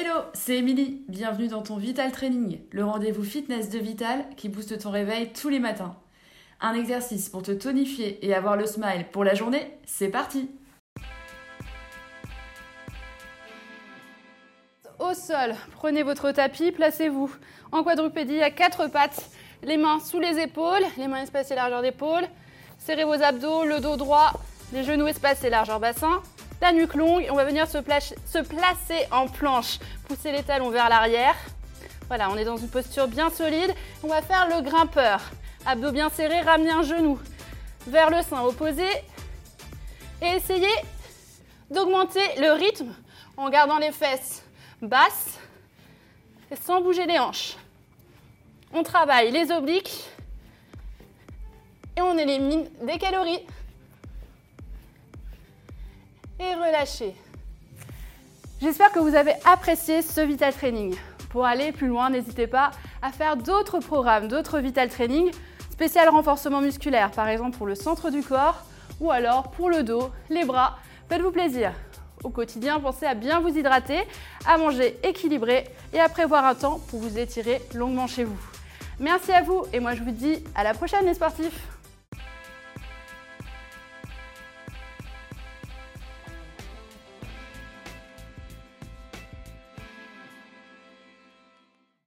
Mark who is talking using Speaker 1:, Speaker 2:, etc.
Speaker 1: Hello, c'est Émilie. Bienvenue dans ton Vital Training, le rendez-vous fitness de Vital qui booste ton réveil tous les matins. Un exercice pour te tonifier et avoir le smile pour la journée, c'est parti
Speaker 2: Au sol, prenez votre tapis, placez-vous en quadrupédie à quatre pattes, les mains sous les épaules, les mains espacées largeur d'épaule, serrez vos abdos, le dos droit, les genoux espacés largeur bassin, la nuque longue. On va venir se, placer en planche. Pousser les talons vers l'arrière. Voilà, on est dans une posture bien solide. On va faire le grimpeur. Abdos bien serrés, ramener un genou vers le sein opposé. Et essayez d'augmenter le rythme en gardant les fesses basses et sans bouger les hanches. On travaille les obliques et on élimine des calories et relâchez. J'espère que vous avez apprécié ce Vital Training. Pour aller plus loin, n'hésitez pas à faire d'autres programmes, d'autres Vital Training, spécial renforcement musculaire, par exemple pour le centre du corps ou alors pour le dos, les bras. Faites-vous plaisir. Au quotidien, pensez à bien vous hydrater, à manger équilibré et à prévoir un temps pour vous étirer longuement chez vous. Merci à vous et moi je vous dis à la prochaine les sportifs